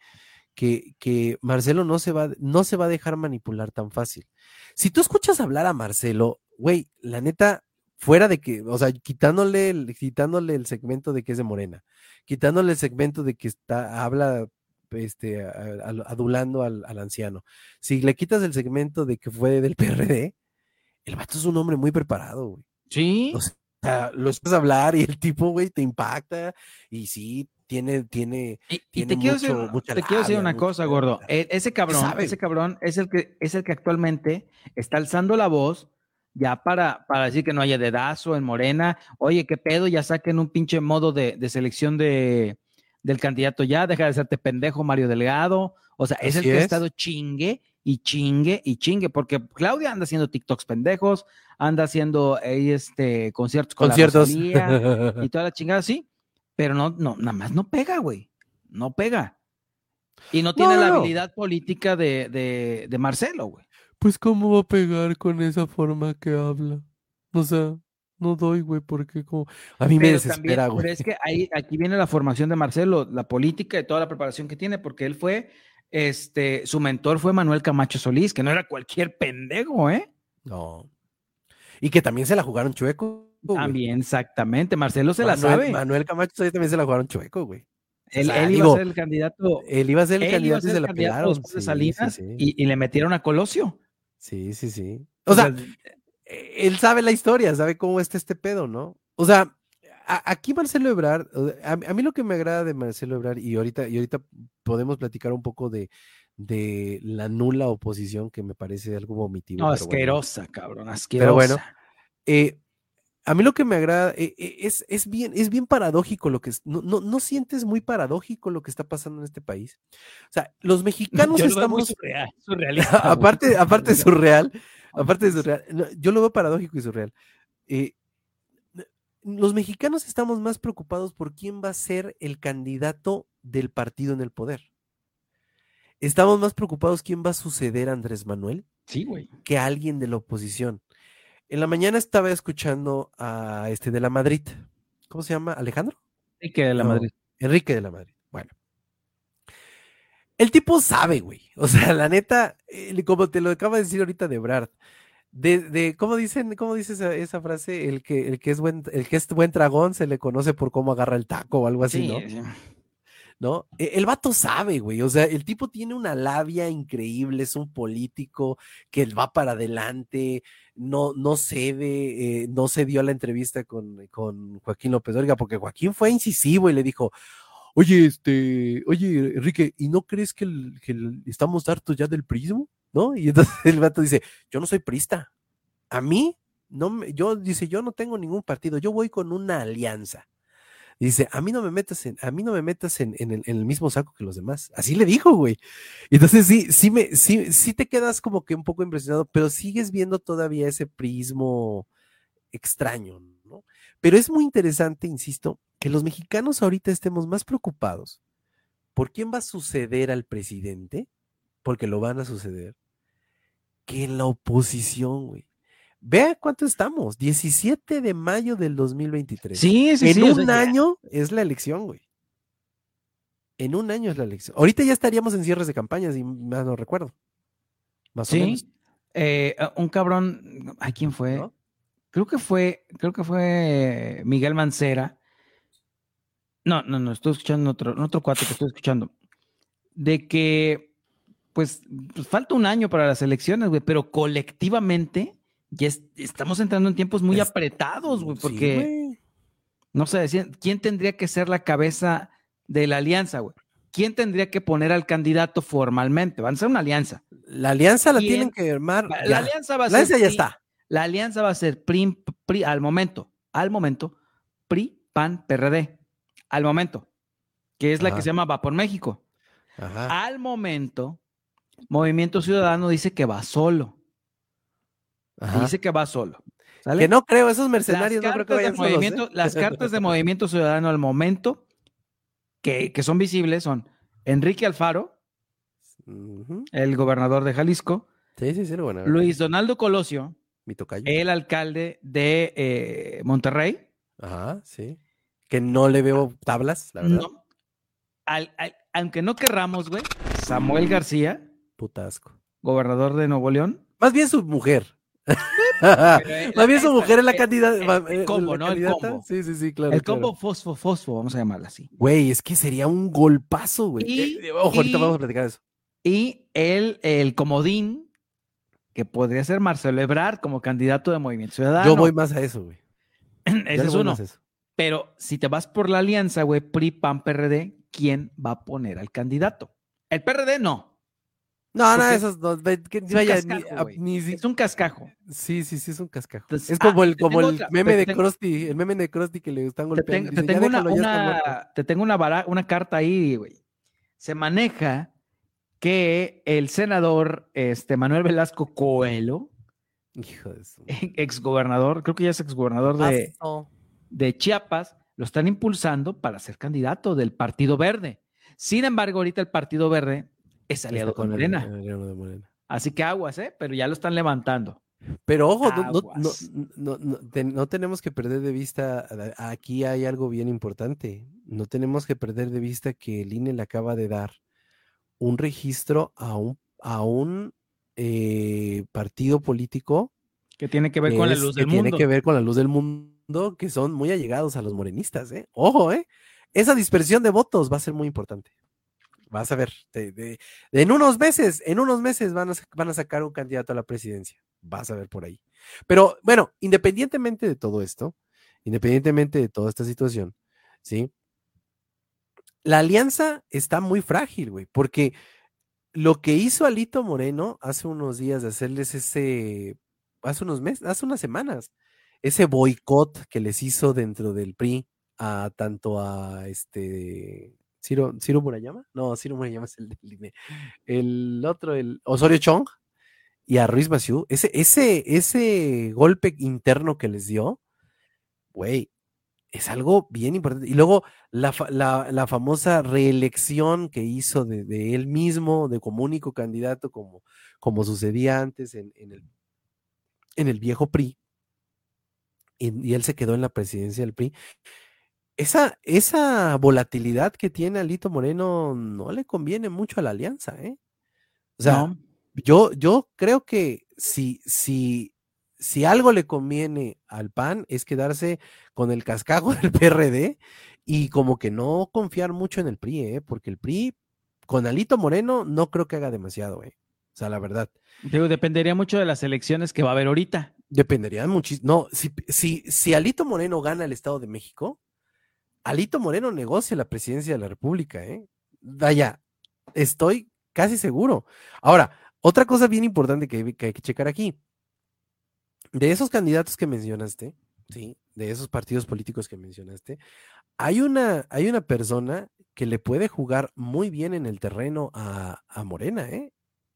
que, Marcelo no se, va, no se va a dejar manipular tan fácil. Si tú escuchas hablar a Marcelo, güey, la neta, fuera de que, o sea, quitándole el, quitándole el segmento de que es de Morena, quitándole el segmento de que está, habla este, adulando al, al, anciano. Si le quitas el segmento de que fue del PRD, el vato es un hombre muy preparado, güey. Sí. O sea, lo escuchas hablar y el tipo, güey, te impacta y sí, tiene, tiene, y, te, quiero decir, te quiero decir una cosa, gordo. E, ese cabrón, ese cabrón es el que es el que actualmente está alzando la voz ya para, para decir que no haya dedazo en Morena. Oye, qué pedo, ya saquen un pinche modo de, de selección de, del candidato ya, deja de hacerte pendejo, Mario Delgado. O sea, es el que ha estado chingue y chingue y chingue, porque Claudia anda haciendo TikToks pendejos, anda haciendo este, conciertos con conciertos. y toda la chingada, sí, pero no, no, nada más no pega, güey, no pega. Y no tiene la habilidad política de, de, Marcelo, güey. Pues, ¿cómo va a pegar con esa forma que habla? O sea, no doy, güey, porque como... A mí me desespera, güey. Pero es que ahí, aquí viene la formación de Marcelo, la política y toda la preparación que tiene, porque él fue este, su mentor fue Manuel Camacho Solís, que no era cualquier pendejo, ¿eh? No. Y que también se la jugaron chueco. También, exactamente. Marcelo se la sabe. Manuel Camacho Solís también se la jugaron chueco, güey. Él, iba a ser el candidato. Él iba a ser el candidato y se la pegaron. Salinas Y, le metieron a Colosio. Sí, sí, sí. O, sea, él sabe la historia, sabe cómo está este pedo, ¿no? O sea, aquí Marcelo Ebrard, a, mí lo que me agrada de Marcelo Ebrard, y ahorita, y ahorita podemos platicar un poco de, de la nula oposición, que me parece algo vomitivo. No, asquerosa, cabrón, asquerosa. Pero bueno, eh, a mí lo que me agrada eh, eh, es, es, bien, es bien paradójico lo que es. No, no, no, sientes muy paradójico lo que está pasando en este país. O sea, los mexicanos estamos. surreal, aparte, aparte de surreal, aparte de surreal, yo lo veo paradójico y surreal. Eh, los mexicanos estamos más preocupados por quién va a ser el candidato del partido en el poder. Estamos más preocupados quién va a suceder a Andrés Manuel sí, güey. que alguien de la oposición. En la mañana estaba escuchando a este de la Madrid. ¿Cómo se llama? ¿Alejandro? Enrique de la Madrid. Enrique de la Madrid. Bueno. El tipo sabe, güey. O sea, la neta, como te lo acaba de decir ahorita de Brad, de, de ¿cómo dicen, cómo dice esa, frase? El que, el que es buen, el que es buen dragón se le conoce por cómo agarra el taco o algo así, ¿no? ¿No? E, el vato sabe, güey, o sea, el tipo tiene una labia increíble, es un político que va para adelante, no, no cede, eh, no cedió a la entrevista con, con Joaquín López Orga, porque Joaquín fue incisivo y le dijo, oye, este, oye, Enrique, ¿y no crees que, estamos hartos ya del prismo? ¿No? Y entonces el vato dice, yo no soy prista, a mí, no me, yo, dice, yo no tengo ningún partido, yo voy con una alianza dice, a mí no me metas en, a mí no me metas en, el, mismo saco que los demás. Así le dijo, güey. Entonces sí, sí me, sí, sí te quedas como que un poco impresionado, pero sigues viendo todavía ese prismo extraño, ¿no? Pero es muy interesante, insisto, que los mexicanos ahorita estemos más preocupados por quién va a suceder al presidente, porque lo van a suceder, que en la oposición, güey. Vea cuánto estamos, 17 de mayo del 2023. Sí, sí, en un año es la elección, güey. En un año es la elección. Ahorita ya estaríamos en cierres de campañas, y más no recuerdo. Más o menos. Eh, un cabrón, ¿a quién fue? Creo que fue, creo que fue Miguel Mancera. No, no, no, estoy escuchando otro, otro cuate que estoy escuchando. De que, pues, pues falta un año para las elecciones, güey, pero colectivamente ya estamos entrando en tiempos muy apretados, güey, porque no sé, ¿quién tendría que ser la cabeza de la alianza, güey? ¿Quién tendría que poner al candidato formalmente? Van a ser una alianza. La alianza la tienen que armar. La alianza va a ser. ya está. La alianza va a ser PRI, al momento, al momento, PRI, PAN, PRD. Al momento. Que es la que se llama Va por México. Al momento, Movimiento Ciudadano dice que va solo. Dice que va solo. Que no creo, esos mercenarios no creo que vayan ¿eh? Las cartas de Movimiento Ciudadano al momento que, son visibles son Enrique Alfaro, el gobernador de Jalisco, Luis Donaldo Colosio, el alcalde de eh, Monterrey. Ajá, sí. Que no le veo tablas, la verdad. No. aunque no querramos, güey, Samuel García. Putasco. Gobernador de Nuevo León. Más bien su mujer. Más bien su mujer es la candidata. El, combo, ¿no? El combo. Sí, sí, sí, claro. El combo fosfo, fosfo, vamos a llamarla así. Güey, es que sería un golpazo, güey. Eh, ojo, ahorita vamos a platicar eso. Y el, el comodín, que podría ser Marcelo Ebrard como candidato de Movimiento Ciudadano. Yo voy más a eso, güey. Ese es uno. Pero si te vas por la alianza, güey, PRI, PAN, PRD, ¿quién va a poner al candidato? El PRD no. No, no, esos dos. es un cascajo. Sí, sí, sí, es un cascajo. es como el, como el meme de Krusty, el meme de Krusty que le están golpeando. Te, tengo, una, te tengo una, una carta ahí, güey. Se maneja que el senador este, Manuel Velasco Coelho, hijo de su... exgobernador, creo que ya es exgobernador de, de Chiapas, lo están impulsando para ser candidato del Partido Verde. Sin embargo, ahorita el Partido Verde es aliado con Morena. Así que aguas, ¿eh? Pero ya lo están levantando. Pero ojo, no, no, tenemos que perder de vista, aquí hay algo bien importante, no tenemos que perder de vista que el INE le acaba de dar un registro a un, a un eh, partido político que tiene que ver con la luz del mundo. Tiene que ver con la luz del mundo, que son muy allegados a los morenistas, ¿eh? Ojo, ¿eh? Esa dispersión de votos va a ser muy importante. Vas a ver, en unos meses, en unos meses van a, van a sacar un candidato a la presidencia. Vas a ver por ahí. Pero bueno, independientemente de todo esto, independientemente de toda esta situación, ¿sí? La alianza está muy frágil, güey, porque lo que hizo Alito Moreno hace unos días de hacerles ese, hace unos meses, hace unas semanas, ese boicot que les hizo dentro del PRI a tanto a este Ciro, Ciro Murayama, no, Ciro Murayama es el del el otro, el Osorio Chong y a Ruiz Massieu, ese, ese, ese golpe interno que les dio, güey, es algo bien importante. Y luego la, famosa reelección que hizo de, él mismo, de como único candidato, como, como sucedía antes en, el, en el viejo PRI, y, él se quedó en la presidencia del PRI. Esa, esa volatilidad que tiene Alito Moreno no le conviene mucho a la alianza, ¿eh? O sea, yo, yo creo que si, si si algo le conviene al PAN es quedarse con el cascajo del PRD y como que no confiar mucho en el PRI, ¿eh? porque el PRI con Alito Moreno no creo que haga demasiado, ¿eh? o sea, la verdad. Digo, dependería mucho de las elecciones que va a haber ahorita. Dependería muchísimo. No, si, si, si Alito Moreno gana el Estado de México, Alito Moreno negocia la presidencia de la República, ¿eh? Vaya, estoy casi seguro. Ahora, otra cosa bien importante que hay que checar aquí de esos candidatos que mencionaste, sí, de esos partidos políticos que mencionaste, hay una, hay una persona que le puede jugar muy bien en el terreno a, Morena, ¿eh?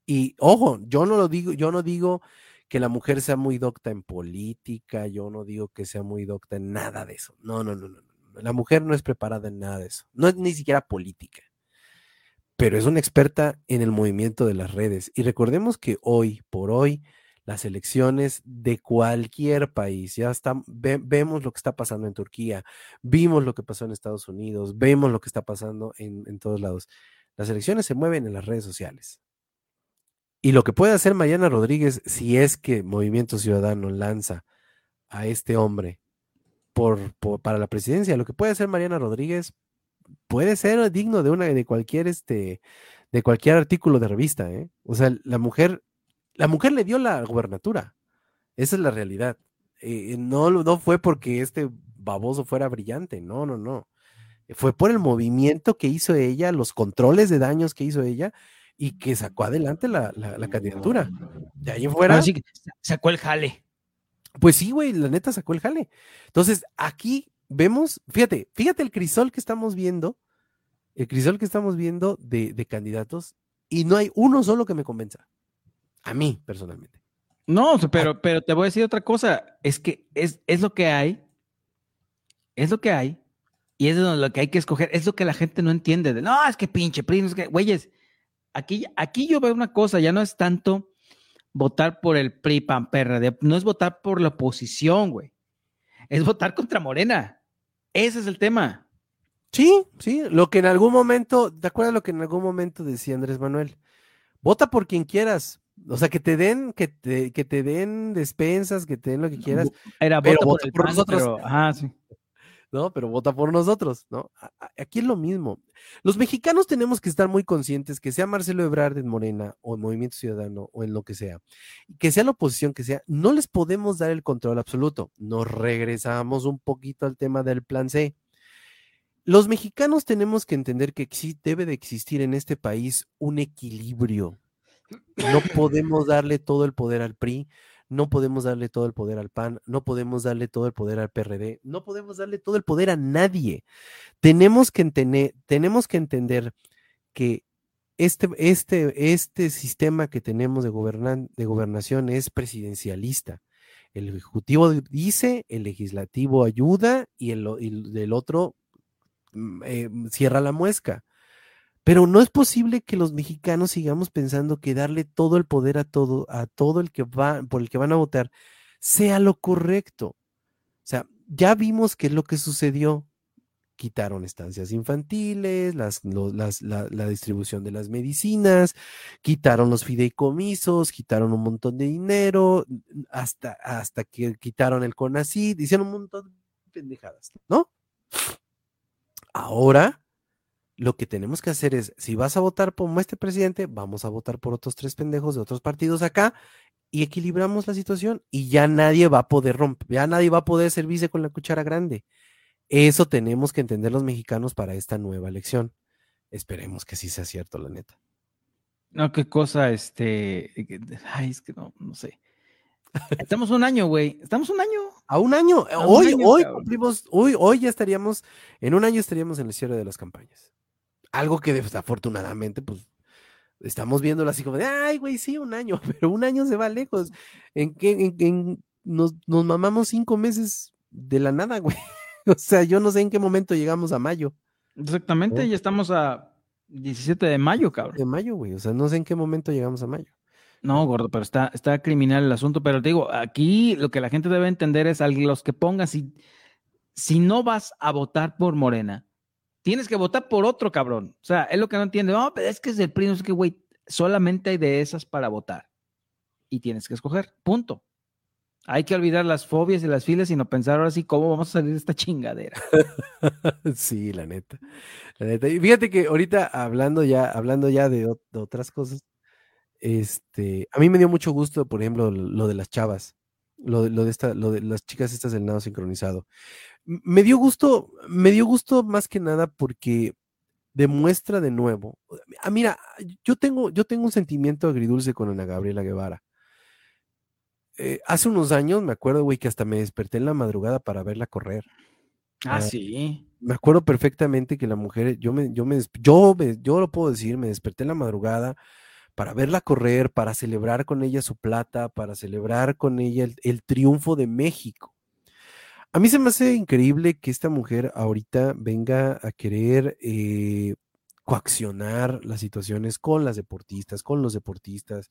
Y ojo, yo no lo digo, yo no digo que la mujer sea muy docta en política, yo no digo que sea muy docta en nada de eso. No, no, no, no. La mujer no es preparada en nada de eso. No es ni siquiera política. Pero es una experta en el movimiento de las redes. Y recordemos que hoy por hoy, las elecciones de cualquier país. Ya vemos lo que está pasando en Turquía, vimos lo que pasó en Estados Unidos, vemos lo que está pasando en, en todos lados. Las elecciones se mueven en las redes sociales. Y lo que puede hacer Mariana Rodríguez, si es que Movimiento Ciudadano lanza a este hombre por, para la presidencia, lo que puede hacer Mariana Rodríguez puede ser digno de una de cualquier este de cualquier artículo de revista, ¿eh? O sea, la mujer la mujer le dio la gubernatura. Esa es la realidad. Eh, no, no fue porque este baboso fuera brillante, no, no, no. Fue por el movimiento que hizo ella, los controles de daños que hizo ella y que sacó adelante la, candidatura. De ahí fuera. sacó el jale. Pues sí, güey, la neta sacó el jale. Entonces, aquí vemos, fíjate, fíjate el crisol que estamos viendo, el crisol que estamos viendo de, de candidatos, y no hay uno solo que me convenza. A mí, personalmente. No, pero, pero te voy a decir otra cosa. Es que es, es lo que hay. Es lo que hay. Y es lo que hay que escoger. Es lo que la gente no entiende. De, no, es que pinche PRI, es que, güeyes, aquí, aquí yo veo una cosa, ya no es tanto votar por el PRI, PAN, PRD, no es votar por la oposición, güey. Es votar contra Morena. Ese es el tema. Sí, sí, lo que en algún momento, ¿te acuerdas lo que en algún momento decía Andrés Manuel? Vota por quien quieras, o sea, que te den, que te, que te den despensas, que te den lo que quieras. Era pero vota por, nosotros. ajá, sí. No, pero vota por nosotros, ¿no? Aquí es lo mismo. Los mexicanos tenemos que estar muy conscientes que sea Marcelo Ebrard en Morena o en Movimiento Ciudadano o en lo que sea, que sea la oposición que sea, no les podemos dar el control absoluto. Nos regresamos un poquito al tema del plan C. Los mexicanos tenemos que entender que debe de existir en este país un equilibrio no podemos darle todo el poder al PRI, no podemos darle todo el poder al PAN, no podemos darle todo el poder al PRD, no podemos darle todo el poder a nadie. Tenemos que entender, tenemos que entender que este, este, este sistema que tenemos de, de gobernación es presidencialista. El Ejecutivo dice, el Legislativo ayuda y el, otro mm, eh, cierra la muesca. Pero no es posible que los mexicanos sigamos pensando que darle todo el poder a todo, a todo el que va, por el que van a votar, sea lo correcto. O sea, ya vimos qué es lo que sucedió. Quitaron estancias infantiles, las, la, distribución de las medicinas, quitaron los fideicomisos, quitaron un montón de dinero, hasta, hasta que quitaron el CONACID, hicieron un montón de pendejadas, ¿no? Ahora lo que tenemos que hacer es, si vas a votar por este presidente, vamos a votar por otros tres pendejos de otros partidos acá y equilibramos la situación y ya nadie va a poder romper, ya nadie va a poder servirse con la cuchara grande. Eso tenemos que entender los mexicanos para esta nueva elección. Esperemos que sí sea cierto, la neta. No, qué cosa, este, ay, es que no, no sé. Estamos un año, güey. Estamos un año. A un año. hoy, hoy cumplimos, hoy, hoy ya estaríamos, en un año estaríamos en el cierre de las campañas. Algo que desafortunadamente, pues, estamos viéndolo así como de, ay, güey, sí, un año, pero un año se va lejos. En que en, nos, nos mamamos cinco meses de la nada, güey. O sea, yo no sé en qué momento llegamos a mayo. Exactamente, ya estamos a 17 de mayo, cabrón. De mayo, güey. O sea, no sé en qué momento llegamos a mayo. No, gordo, pero está, está criminal el asunto. Pero te digo, aquí lo que la gente debe entender es a los que pongan, si, si no vas a votar por Morena, tienes que votar por otro cabrón. O sea, es lo que no entiende. No, pero es que es el PRI, es que, güey, solamente hay de esas para votar. Y tienes que escoger, punto. Hay que olvidar las fobias y las filas y no pensar ahora sí cómo vamos a salir de esta chingadera. sí, la neta. La neta. Y fíjate que ahorita hablando ya, hablando ya de otras cosas, este, a mí me dio mucho gusto, por ejemplo, lo de las chavas, lo, de esta, lo de las chicas estas del nado sincronizado. Me dio gusto, me dio gusto más que nada porque demuestra de nuevo. Ah, mira, yo tengo, yo tengo un sentimiento agridulce con Ana Gabriela Guevara. Eh, hace unos años me acuerdo, güey, que hasta me desperté en la madrugada para verla correr. Ah, ah sí. Me acuerdo perfectamente que la mujer, yo me, yo me, yo yo lo puedo decir, me desperté en la madrugada, para verla correr, para celebrar con ella su plata, para celebrar con ella el, triunfo de México. A mí se me hace increíble que esta mujer ahorita venga a querer eh, coaccionar las situaciones con las deportistas, con los deportistas,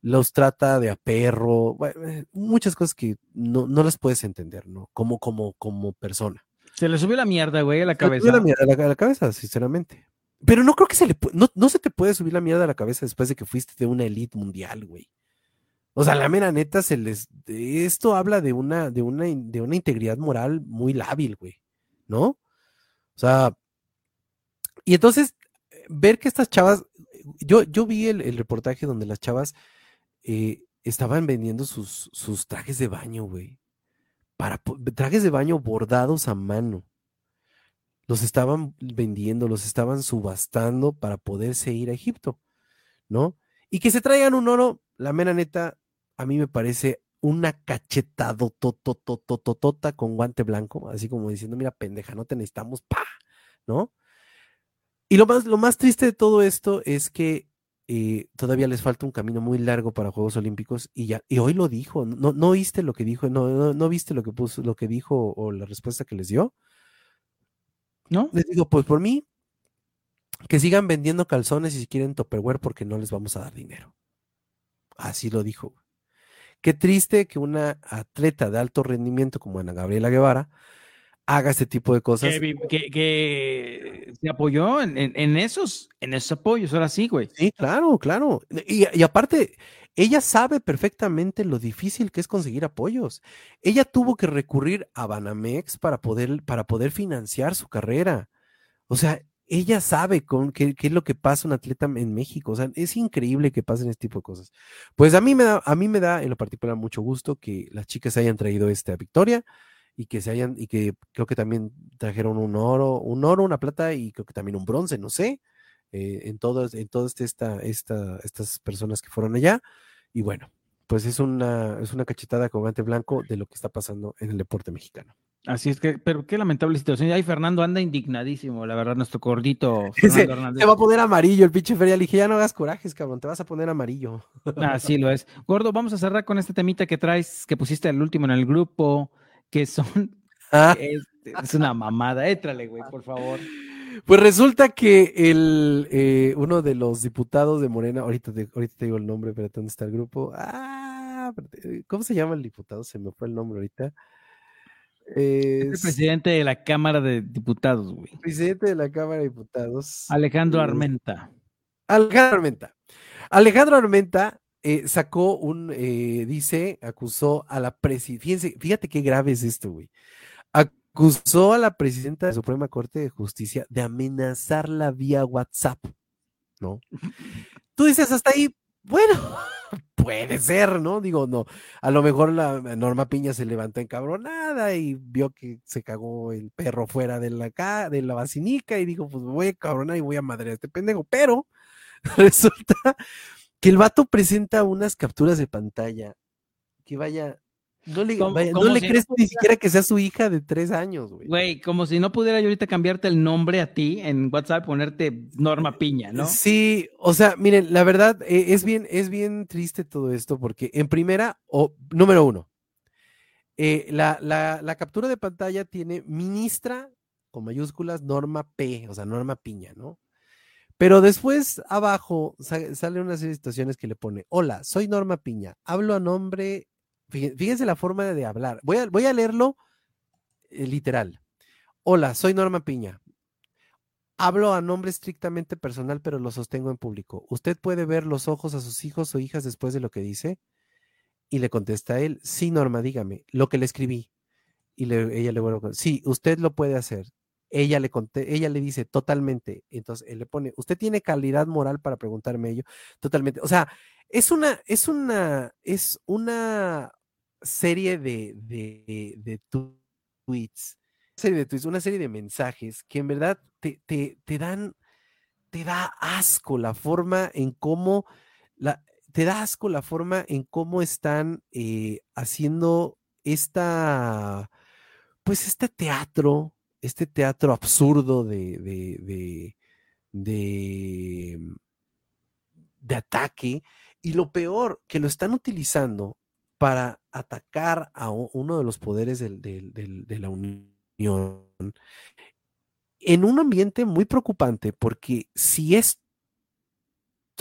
los trata de a perro, eh, muchas cosas que no, las puedes entender, ¿no? Como, como, como persona. Se le subió la mierda, güey, a la cabeza. Se le subió la mierda a la cabeza, sinceramente. Pero no creo que se le no, no se te puede subir la mierda a la cabeza después de que fuiste de una elite mundial, güey. O sea, la mera neta se les esto habla de una de una de una integridad moral muy lábil, güey. ¿No? O sea, y entonces ver que estas chavas yo, yo vi el, reportaje donde las chavas eh, estaban vendiendo sus, sus trajes de baño, güey. Para trajes de baño bordados a mano los estaban vendiendo, los estaban subastando para poderse ir a Egipto, ¿no? Y que se traigan un oro, la mera neta, a mí me parece una cachetado tototototota con guante blanco, así como diciendo, mira, pendeja, no te necesitamos, pa, ¿no? Y lo más, lo más triste de todo esto es que eh, todavía les falta un camino muy largo para Juegos Olímpicos y ya, y hoy lo dijo, ¿no, no viste lo que dijo? ¿No, no, no viste lo que puso, lo que dijo o la respuesta que les dio? ¿No? Les digo, pues por mí, que sigan vendiendo calzones y si quieren Tupperware porque no les vamos a dar dinero. Así lo dijo. Qué triste que una atleta de alto rendimiento como Ana Gabriela Guevara haga este tipo de cosas. Que, se apoyó en, esos, en esos apoyos, ahora sí, güey. Sí, claro, claro. Y, y, aparte, ella sabe perfectamente lo difícil que es conseguir apoyos. Ella tuvo que recurrir a Banamex para poder, para poder financiar su carrera. O sea, ella sabe con qué, es lo que pasa un atleta en México. O sea, es increíble que pasen este tipo de cosas. Pues a mí me da, a mí me da en lo particular mucho gusto que las chicas hayan traído esta victoria y que se hayan, y que creo que también trajeron un oro, un oro, una plata y creo que también un bronce, no sé. Eh, en todas, en todas esta, esta, estas personas que fueron allá. Y bueno, pues es una, es una cachetada con guante blanco de lo que está pasando en el deporte mexicano. Así es que, pero qué lamentable situación. Y ahí Fernando anda indignadísimo, la verdad, nuestro gordito. se, va a poner amarillo el pinche feria. Le dije, ya no hagas corajes, cabrón, te vas a poner amarillo. Así lo es. Gordo, vamos a cerrar con este temita que traes, que pusiste el último en el grupo, que son. Ah. Es, es, una mamada. Étrale, güey, por favor. Pues resulta que el, eh, uno de los diputados de Morena, ahorita te, ahorita te digo el nombre, pero ¿dónde está el grupo? Ah, ¿cómo se llama el diputado? Se me fue el nombre ahorita. Es el presidente de la Cámara de Diputados, güey. Presidente de la Cámara de Diputados. Alejandro eh, Armenta. Alejandro Armenta. Alejandro Armenta sacó un, dice, acusó a la presidencia. Fíjate qué grave es esto, güey acusó a la presidenta de la Suprema Corte de Justicia de amenazarla vía WhatsApp, ¿no? Tú dices hasta ahí, bueno, puede ser, ¿no? Digo, no, a lo mejor la Norma Piña se levantó encabronada y vio que se cagó el perro fuera de la, de la vacinica y dijo, pues voy a cabronar y voy a madre a este pendejo, pero resulta que el vato presenta unas capturas de pantalla que vaya no le, crees ni siquiera que sea su hija de tres años, güey. Güey, como si no pudiera yo ahorita cambiarte el nombre a ti en WhatsApp, ponerte Norma Piña, ¿no? Sí, o sea, miren, la verdad eh, es, bien, es bien triste todo esto porque en primera, o número uno, eh, la, la, captura de pantalla tiene ministra con mayúsculas Norma P, o sea, Norma Piña, ¿no? Pero después abajo sale una serie de situaciones que le pone, hola, soy Norma Piña, hablo a nombre Fíjense la forma de hablar. Voy a, voy a leerlo eh, literal. Hola, soy Norma Piña. Hablo a nombre estrictamente personal, pero lo sostengo en público. ¿Usted puede ver los ojos a sus hijos o hijas después de lo que dice? Y le contesta a él, sí, Norma, dígame, lo que le escribí. Y ella le vuelve sí, usted lo puede hacer. Ella le, ella le dice totalmente. Entonces él le pone, ¿usted tiene calidad moral para preguntarme ello? Totalmente. O sea, es una, es una, es una serie de, de, de tweets, serie de tweets, una serie de mensajes que en verdad te, te, te dan, te da asco la forma en cómo, la, te da asco la forma en cómo están eh, haciendo esta, pues este teatro, este teatro absurdo de, de, de, de ataque. Y lo peor, que lo están utilizando para atacar a uno de los poderes de la Unión en un ambiente muy preocupante, porque si esto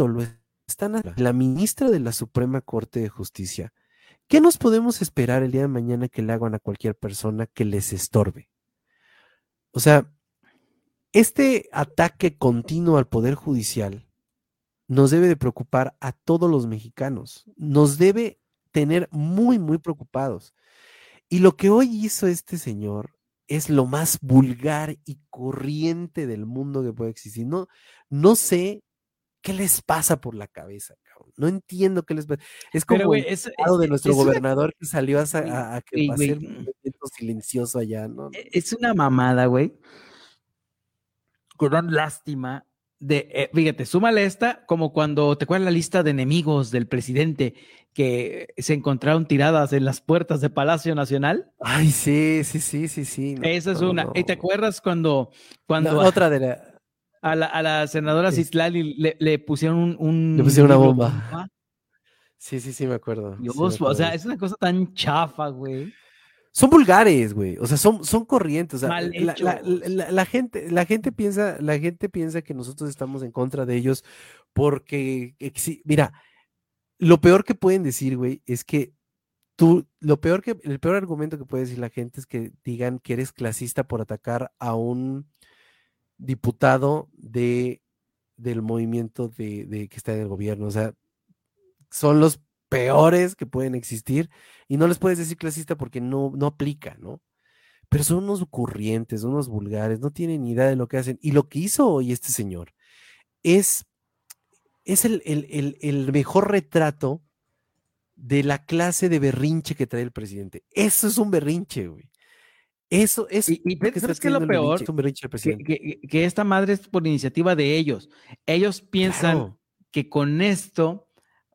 lo están la ministra de la Suprema Corte de Justicia, ¿qué nos podemos esperar el día de mañana que le hagan a cualquier persona que les estorbe? O sea, este ataque continuo al Poder Judicial nos debe de preocupar a todos los mexicanos, nos debe tener muy, muy preocupados. Y lo que hoy hizo este señor es lo más vulgar y corriente del mundo que puede existir. No, no sé qué les pasa por la cabeza, cabrón. No entiendo qué les pasa. Es como el de nuestro gobernador que salió a, a, que un momento silencioso allá, ¿no? E, es una mamada, güey. Con lástima de, eh, fíjate, súmale esta, como cuando te acuerdas la lista de enemigos del presidente que se encontraron tiradas en las puertas de Palacio Nacional. Ay, sí, sí, sí, sí, sí. Esa es una. ¿Y te acuerdas cuando, cuando otra de la a la, a la senadora Citlali le, le, pusieron un, le pusieron una bomba. Sí, sí, sí, me acuerdo. O sea, es una cosa tan chafa, güey son vulgares, güey. O sea, son, son corrientes. O sea, la, gente, la gente piensa, la gente piensa que nosotros estamos en contra de ellos porque, mira, lo peor que pueden decir, güey, es que tú, lo peor que, el peor argumento que puede decir la gente es que digan que eres clasista por atacar a un diputado de del movimiento de, de que está en el gobierno. O sea, son los peores que pueden existir y no les puedes decir clasista porque no, no aplica, ¿no? Pero son unos ocurrientes, unos vulgares, no tienen ni idea de lo que hacen. Y lo que hizo hoy este señor es, es el, el mejor retrato de la clase de berrinche que trae el presidente. Eso es un berrinche, güey. Eso es. Y, y que es lo peor? que, que, esta madre es por iniciativa de ellos. Ellos piensan que con esto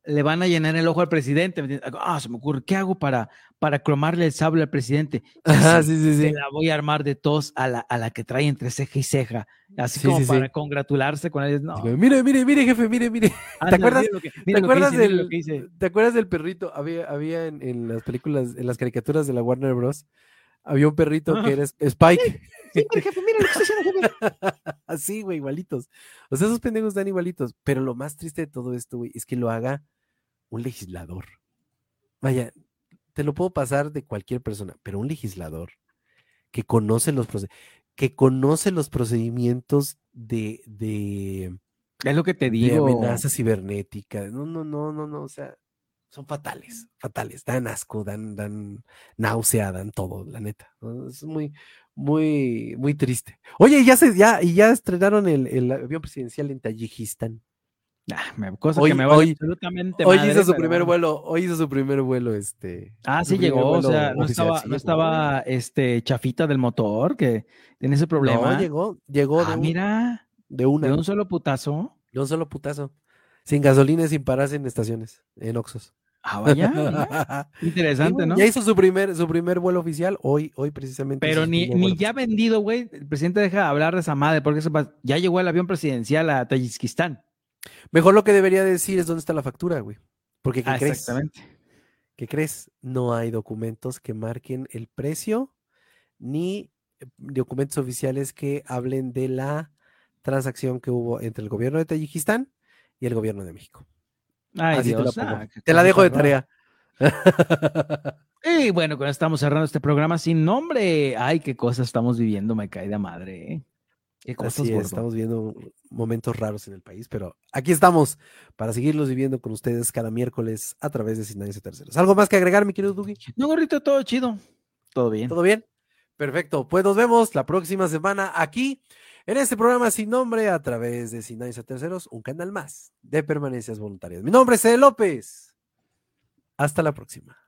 le van a llenar el ojo al presidente. Ah, se me ocurre, ¿qué hago para, para cromarle el sable al presidente? Ajá, sí, sí, sí. La voy a armar de tos a la, a la que trae entre ceja y ceja, así como para congratularse con él. No. Mire, mire, mire, jefe, mire, mire. ¿Te acuerdas, ¿te, acuerdas del, ¿Te acuerdas del perrito? Había, había en, en, las películas, en las caricaturas de la Warner Bros. Había un perrito que era Spike. Sí, jefe, mira lo que está haciendo, jefe. Así, güey, igualitos. O sea, esos pendejos están igualitos. Pero lo más triste de todo esto, güey, es que lo haga un legislador. Vaya, te lo puedo pasar de cualquier persona, pero un legislador que conoce los que conoce los procedimientos de, de es lo que te digo. De amenaza cibernética. No, no, no, no, no. O sea, son fatales, fatales. Dan asco, dan, dan náusea, dan todo, la neta. Es muy, muy, muy triste. Oye, ya se, ya, y ya estrenaron el, el avión presidencial en Tayikistán. Cosa que me va absolutamente Hoy hizo su primer vuelo, hoy hizo su primer vuelo, este. Ah, sí llegó, o sea, no estaba, no estaba este chafita del motor que tiene ese problema. No, llegó, llegó ah, mira, de una. De un solo putazo. De un solo putazo. Sin gasolina y sin pararse en estaciones, en Oxos. Ah, vaya. Interesante, ¿no? Ya hizo su primer, su primer vuelo oficial hoy, hoy precisamente. Pero ni, ni ya vendido, güey. El presidente deja de hablar de esa madre porque ya llegó el avión presidencial a Tayikistán. Mejor lo que debería decir es dónde está la factura, güey. Porque ¿qué ah, crees? Exactamente. ¿Qué crees? No hay documentos que marquen el precio ni eh, documentos oficiales que hablen de la transacción que hubo entre el gobierno de Tayikistán y el gobierno de México. Ay, Dios, te, la, te la dejo de tarea. y bueno, cuando estamos cerrando este programa sin nombre, ay, qué cosas estamos viviendo, me cae de madre. ¿eh? Qué cosas estamos viendo momentos raros en el país, pero aquí estamos para seguirlos viviendo con ustedes cada miércoles a través de Sinais Terceros. ¿Algo más que agregar, mi querido Dugi? No, gorrito, todo chido. Todo bien. ¿Todo bien? Perfecto. Pues nos vemos la próxima semana aquí en este programa sin nombre a través de Sinais Terceros, un canal más de permanencias voluntarias. Mi nombre es Ede López. Hasta la próxima.